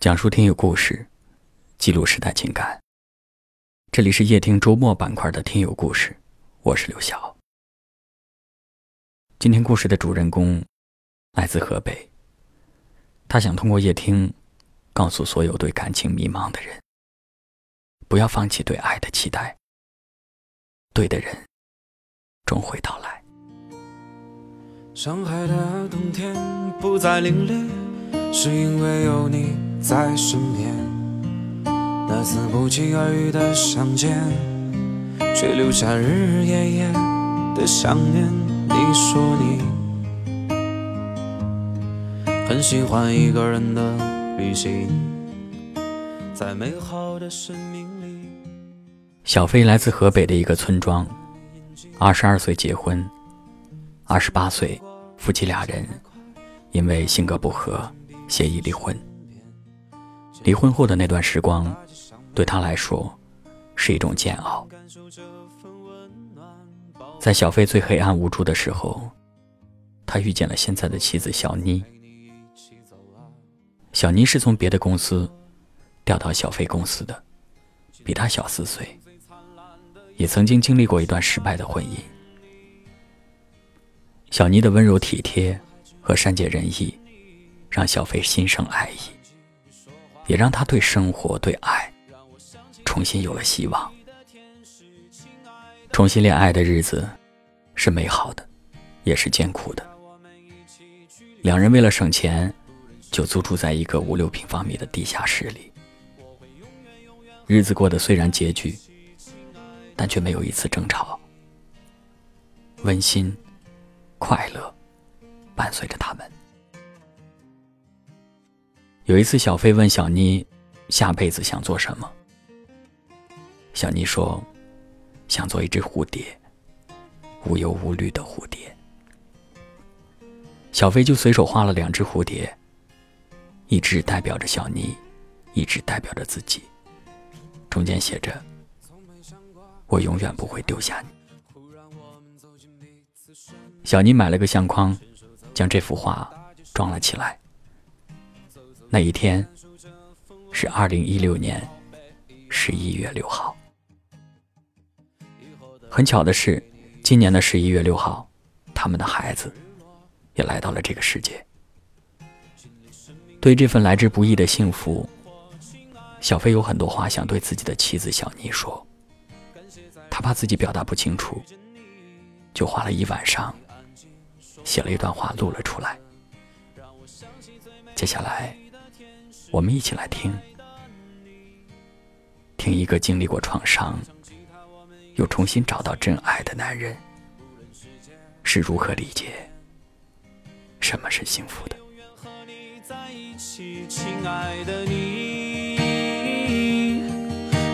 讲述听友故事，记录时代情感。这里是夜听周末板块的听友故事，我是刘晓。今天故事的主人公来自河北，他想通过夜听，告诉所有对感情迷茫的人，不要放弃对爱的期待，对的人终会到来。上海的冬天不再凛冽，是因为有你。在身边，那次不期而遇的相见，却留下日日夜夜的想念。你说你很喜欢一个人的旅行，在美好的生命里。小飞来自河北的一个村庄，二十二岁结婚，二十八岁，夫妻俩人因为性格不合，协议离婚。离婚后的那段时光，对他来说是一种煎熬。在小飞最黑暗无助的时候，他遇见了现在的妻子小妮。小妮是从别的公司调到小飞公司的，比他小四岁，也曾经经历过一段失败的婚姻。小妮的温柔体贴和善解人意，让小飞心生爱意。也让他对生活、对爱重新有了希望。重新恋爱的日子是美好的，也是艰苦的。两人为了省钱，就租住在一个五六平方米的地下室里。日子过得虽然拮据，但却没有一次争吵。温馨、快乐伴随着他们。有一次，小飞问小妮：“下辈子想做什么？”小妮说：“想做一只蝴蝶，无忧无虑的蝴蝶。”小飞就随手画了两只蝴蝶，一只代表着小妮，一只代表着自己，中间写着：“我永远不会丢下你。”小妮买了个相框，将这幅画装了起来。那一天是二零一六年十一月六号。很巧的是，今年的十一月六号，他们的孩子也来到了这个世界。对这份来之不易的幸福，小飞有很多话想对自己的妻子小妮说。他怕自己表达不清楚，就花了一晚上写了一段话录了出来。接下来。我们一起来听，听一个经历过创伤，又重新找到真爱的男人是如何理解什么是幸福的。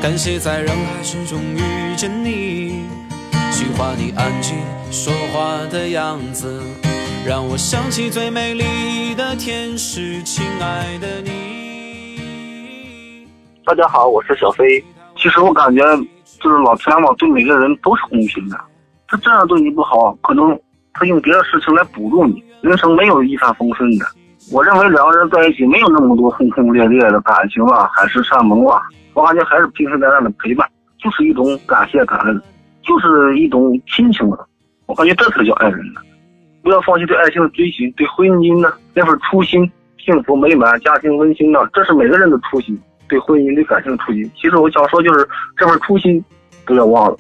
感谢在人海之中遇见你，喜欢你安静说话的样子，让我想起最美丽的天使，亲爱的你。大家好，我是小飞。其实我感觉，就是老天嘛，对每个人都是公平的。他这样对你不好，可能他用别的事情来补助你。人生没有一帆风顺的。我认为两个人在一起没有那么多轰轰烈烈的感情啊，海誓山盟啊。我感觉还是平平淡淡的陪伴，就是一种感谢感恩，就是一种亲情了。我感觉这才叫爱人呢。不要放弃对爱情的追寻，对婚姻呢那份初心，幸福美满，家庭温馨呢，这是每个人的初心。对婚姻、对感情的初心，其实我想说，就是这份初心不要忘了。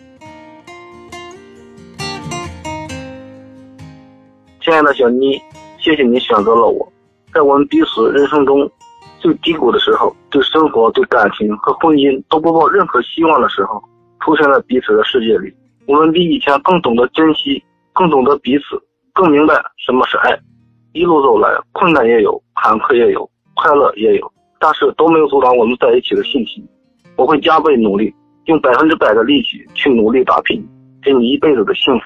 亲爱的小妮，谢谢你选择了我，在我们彼此人生中最低谷的时候，对生活、对感情和婚姻都不抱任何希望的时候，出现在彼此的世界里。我们比以前更懂得珍惜，更懂得彼此，更明白什么是爱。一路走来，困难也有，坎坷也有，快乐也有。但是都没有阻挡我们在一起的信心。我会加倍努力，用百分之百的力气去努力打拼，给你一辈子的幸福，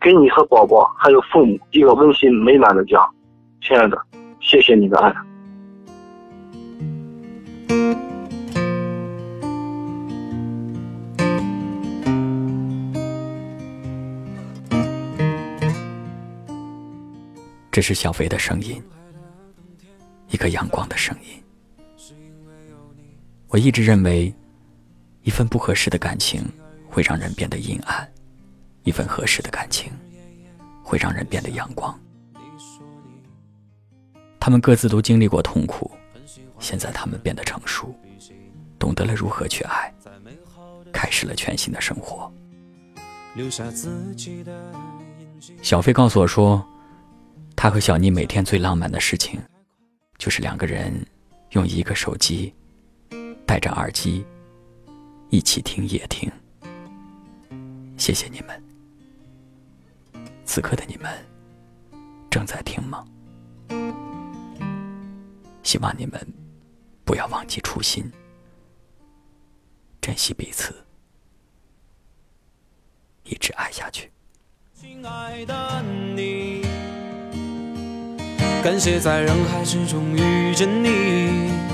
给你和宝宝还有父母一个温馨美满的家。亲爱的，谢谢你的爱。这是小飞的声音，一个阳光的声音。我一直认为，一份不合适的感情会让人变得阴暗，一份合适的感情会让人变得阳光。他们各自都经历过痛苦，现在他们变得成熟，懂得了如何去爱，开始了全新的生活。小飞告诉我说，他和小妮每天最浪漫的事情，就是两个人用一个手机。戴着耳机，一起听夜听。谢谢你们，此刻的你们正在听吗？希望你们不要忘记初心，珍惜彼此，一直爱下去。亲爱的你，感谢在人海之中遇见你。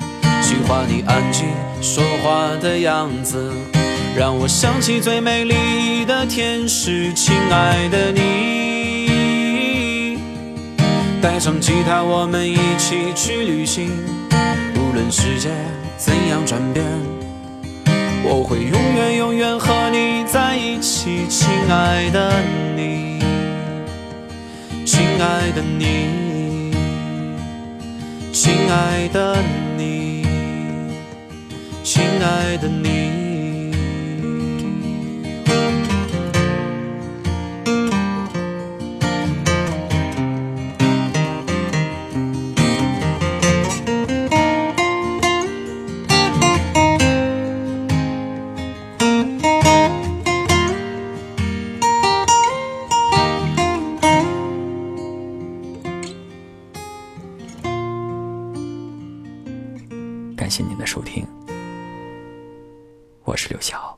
喜欢你安静说话的样子，让我想起最美丽的天使。亲爱的你，带上吉他，我们一起去旅行。无论世界怎样转变，我会永远永远和你在一起。亲爱的你，亲爱的你，亲爱的你。亲爱的你，感谢您的收听。我是刘晓。